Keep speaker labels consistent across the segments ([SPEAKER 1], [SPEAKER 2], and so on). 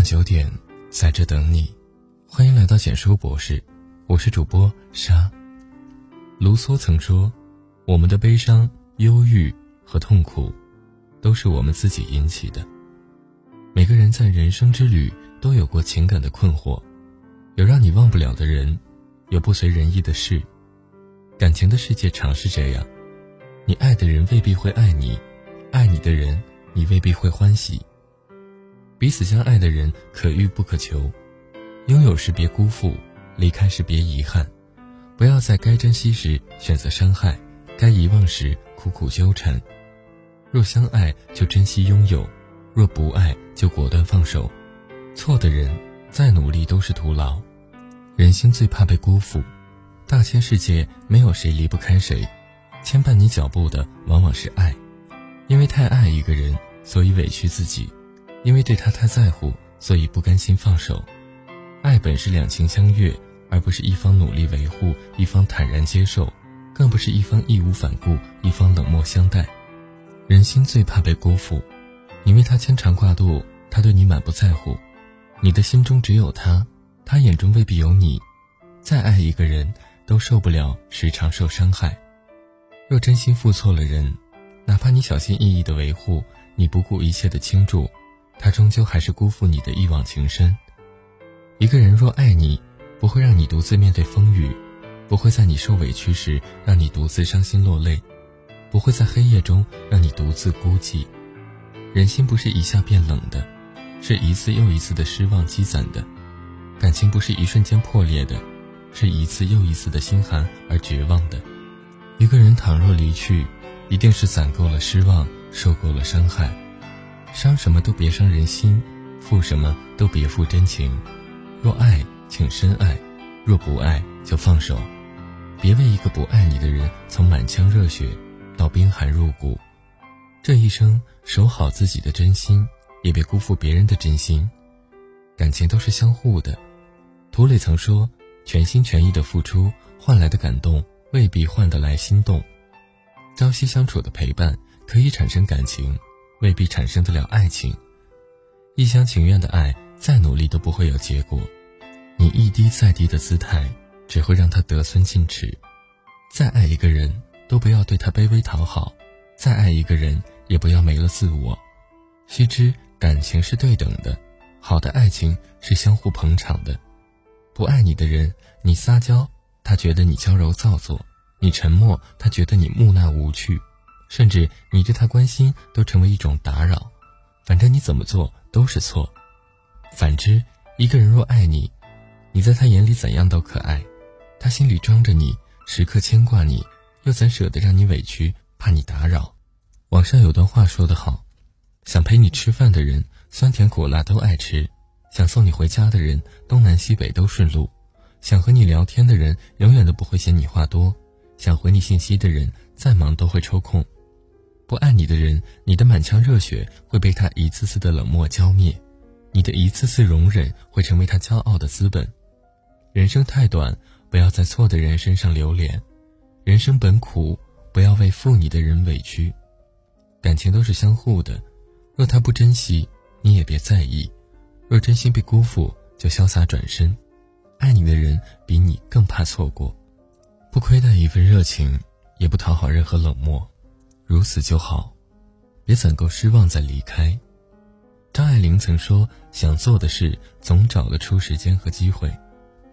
[SPEAKER 1] 晚九点，在这等你。欢迎来到简书博士，我是主播沙。卢梭曾说：“我们的悲伤、忧郁和痛苦，都是我们自己引起的。”每个人在人生之旅都有过情感的困惑，有让你忘不了的人，有不随人意的事。感情的世界常是这样，你爱的人未必会爱你，爱你的人你未必会欢喜。彼此相爱的人可遇不可求，拥有时别辜负，离开时别遗憾，不要在该珍惜时选择伤害，该遗忘时苦苦纠缠。若相爱就珍惜拥有，若不爱就果断放手。错的人再努力都是徒劳。人心最怕被辜负，大千世界没有谁离不开谁，牵绊你脚步的往往是爱，因为太爱一个人，所以委屈自己。因为对他太在乎，所以不甘心放手。爱本是两情相悦，而不是一方努力维护，一方坦然接受，更不是一方义无反顾，一方冷漠相待。人心最怕被辜负，你为他牵肠挂肚，他对你满不在乎。你的心中只有他，他眼中未必有你。再爱一个人，都受不了时常受伤害。若真心付错了人，哪怕你小心翼翼的维护，你不顾一切的倾注。他终究还是辜负你的一往情深。一个人若爱你，不会让你独自面对风雨，不会在你受委屈时让你独自伤心落泪，不会在黑夜中让你独自孤寂。人心不是一下变冷的，是一次又一次的失望积攒的；感情不是一瞬间破裂的，是一次又一次的心寒而绝望的。一个人倘若离去，一定是攒够了失望，受够了伤害。伤什么都别伤人心，负什么都别负真情。若爱，请深爱；若不爱，就放手。别为一个不爱你的人，从满腔热血到冰寒入骨。这一生，守好自己的真心，也别辜负别人的真心。感情都是相互的。涂磊曾说：“全心全意的付出换来的感动，未必换得来心动。朝夕相处的陪伴，可以产生感情。”未必产生得了爱情，一厢情愿的爱，再努力都不会有结果。你一低再低的姿态，只会让他得寸进尺。再爱一个人，都不要对他卑微讨好；再爱一个人，也不要没了自我。须知，感情是对等的，好的爱情是相互捧场的。不爱你的人，你撒娇，他觉得你娇柔造作；你沉默，他觉得你木讷无趣。甚至你对他关心都成为一种打扰，反正你怎么做都是错。反之，一个人若爱你，你在他眼里怎样都可爱，他心里装着你，时刻牵挂你，又怎舍得让你委屈，怕你打扰？网上有段话说得好：想陪你吃饭的人，酸甜苦辣都爱吃；想送你回家的人，东南西北都顺路；想和你聊天的人，永远都不会嫌你话多；想回你信息的人，再忙都会抽空。不爱你的人，你的满腔热血会被他一次次的冷漠浇灭，你的一次次容忍会成为他骄傲的资本。人生太短，不要在错的人身上流连。人生本苦，不要为负你的人委屈。感情都是相互的，若他不珍惜，你也别在意；若真心被辜负，就潇洒转身。爱你的人比你更怕错过，不亏待一份热情，也不讨好任何冷漠。如此就好，别攒够失望再离开。张爱玲曾说：“想做的事总找得出时间和机会，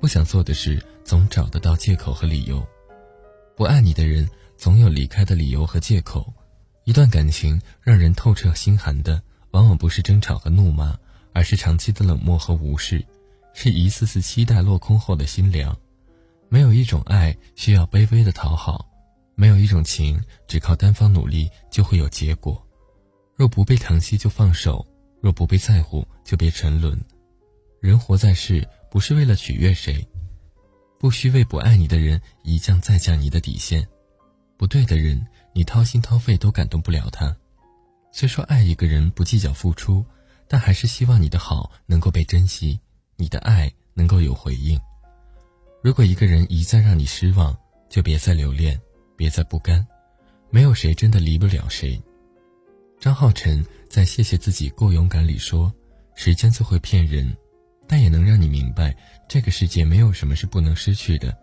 [SPEAKER 1] 不想做的事总找得到借口和理由。不爱你的人总有离开的理由和借口。一段感情让人透彻心寒的，往往不是争吵和怒骂，而是长期的冷漠和无视，是一次次期待落空后的心凉。没有一种爱需要卑微的讨好。”没有一种情只靠单方努力就会有结果，若不被疼惜就放手，若不被在乎就别沉沦。人活在世，不是为了取悦谁，不需为不爱你的人一降再降你的底线。不对的人，你掏心掏肺都感动不了他。虽说爱一个人不计较付出，但还是希望你的好能够被珍惜，你的爱能够有回应。如果一个人一再让你失望，就别再留恋。别再不甘，没有谁真的离不了谁。张浩晨在《谢谢自己够勇敢》里说：“时间最会骗人，但也能让你明白，这个世界没有什么是不能失去的。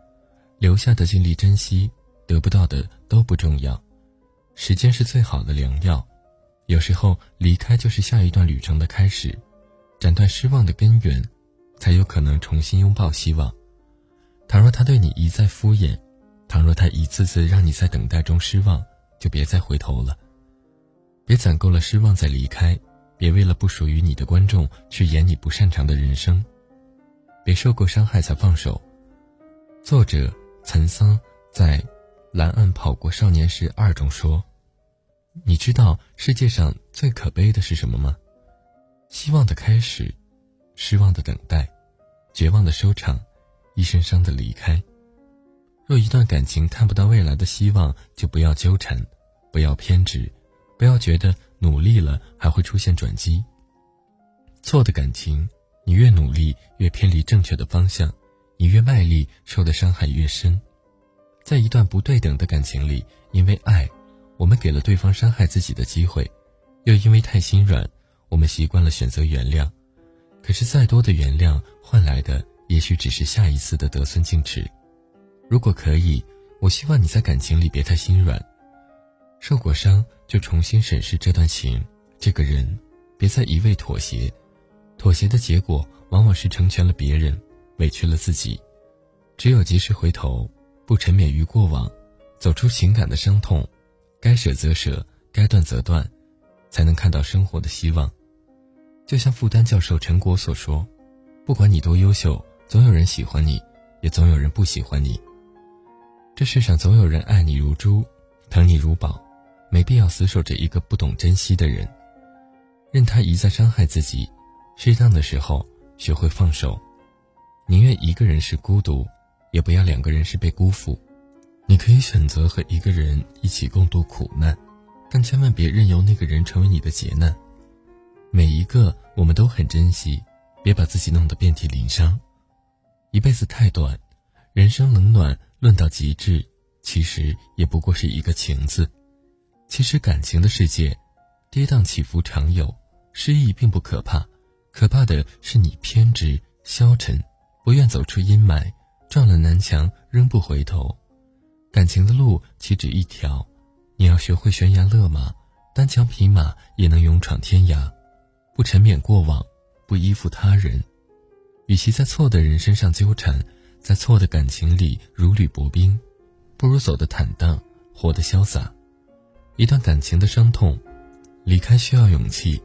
[SPEAKER 1] 留下的尽力珍惜，得不到的都不重要。时间是最好的良药，有时候离开就是下一段旅程的开始，斩断失望的根源，才有可能重新拥抱希望。倘若他对你一再敷衍，倘若他一次次让你在等待中失望，就别再回头了。别攒够了失望再离开，别为了不属于你的观众去演你不擅长的人生，别受够伤害才放手。作者岑桑在《蓝岸跑过少年时二》中说：“你知道世界上最可悲的是什么吗？希望的开始，失望的等待，绝望的收场，一身伤的离开。若一段感情看不到未来的希望，就不要纠缠，不要偏执。”不要觉得努力了还会出现转机。错的感情，你越努力越偏离正确的方向，你越卖力受的伤害越深。在一段不对等的感情里，因为爱，我们给了对方伤害自己的机会，又因为太心软，我们习惯了选择原谅。可是再多的原谅换来的，也许只是下一次的得寸进尺。如果可以，我希望你在感情里别太心软。受过伤就重新审视这段情，这个人，别再一味妥协，妥协的结果往往是成全了别人，委屈了自己。只有及时回头，不沉湎于过往，走出情感的伤痛，该舍则舍，该断则断，才能看到生活的希望。就像复旦教授陈果所说：“不管你多优秀，总有人喜欢你，也总有人不喜欢你。这世上总有人爱你如珠，疼你如宝。”没必要死守着一个不懂珍惜的人，任他一再伤害自己。适当的时候，学会放手，宁愿一个人是孤独，也不要两个人是被辜负。你可以选择和一个人一起共度苦难，但千万别任由那个人成为你的劫难。每一个我们都很珍惜，别把自己弄得遍体鳞伤。一辈子太短，人生冷暖论到极致，其实也不过是一个情字。其实感情的世界，跌宕起伏常有，失意并不可怕，可怕的是你偏执、消沉，不愿走出阴霾，撞了南墙仍不回头。感情的路岂止一条，你要学会悬崖勒马，单枪匹马也能勇闯天涯。不沉湎过往，不依附他人，与其在错的人身上纠缠，在错的感情里如履薄冰，不如走得坦荡，活得潇洒。一段感情的伤痛，离开需要勇气，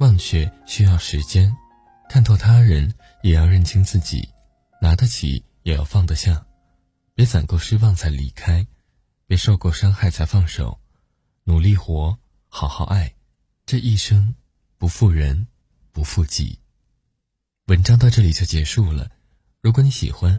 [SPEAKER 1] 忘却需要时间，看透他人也要认清自己，拿得起也要放得下，别攒够失望才离开，别受够伤害才放手，努力活，好好爱，这一生不负人，不负己。文章到这里就结束了，如果你喜欢，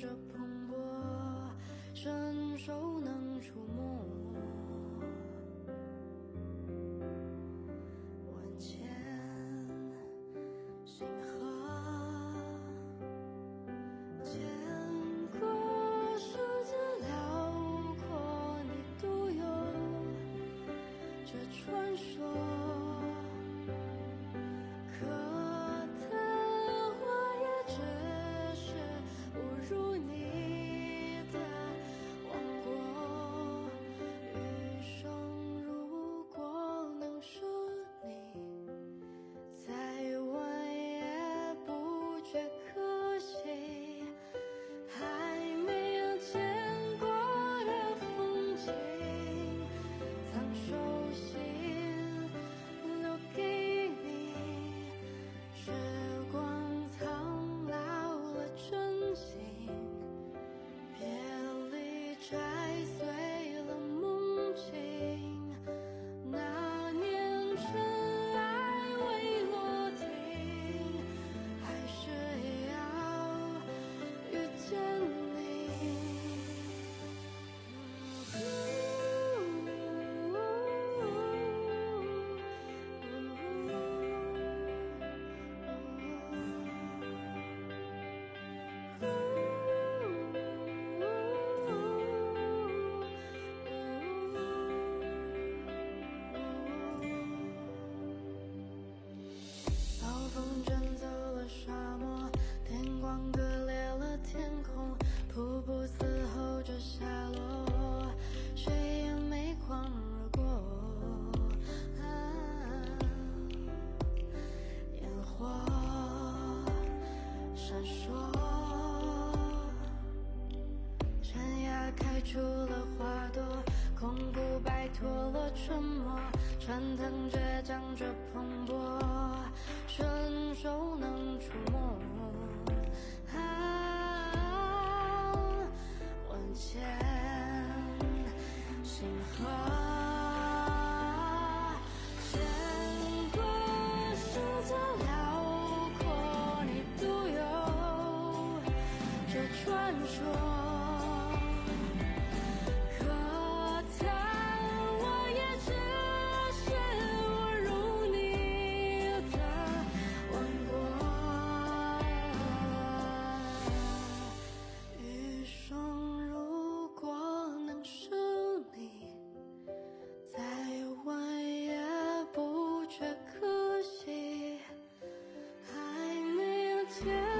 [SPEAKER 2] 着蓬勃，伸手能触摸。开出了花朵，空谷摆脱了沉默，穿腾倔强着蓬勃，伸手能触摸。啊，万千星河，tell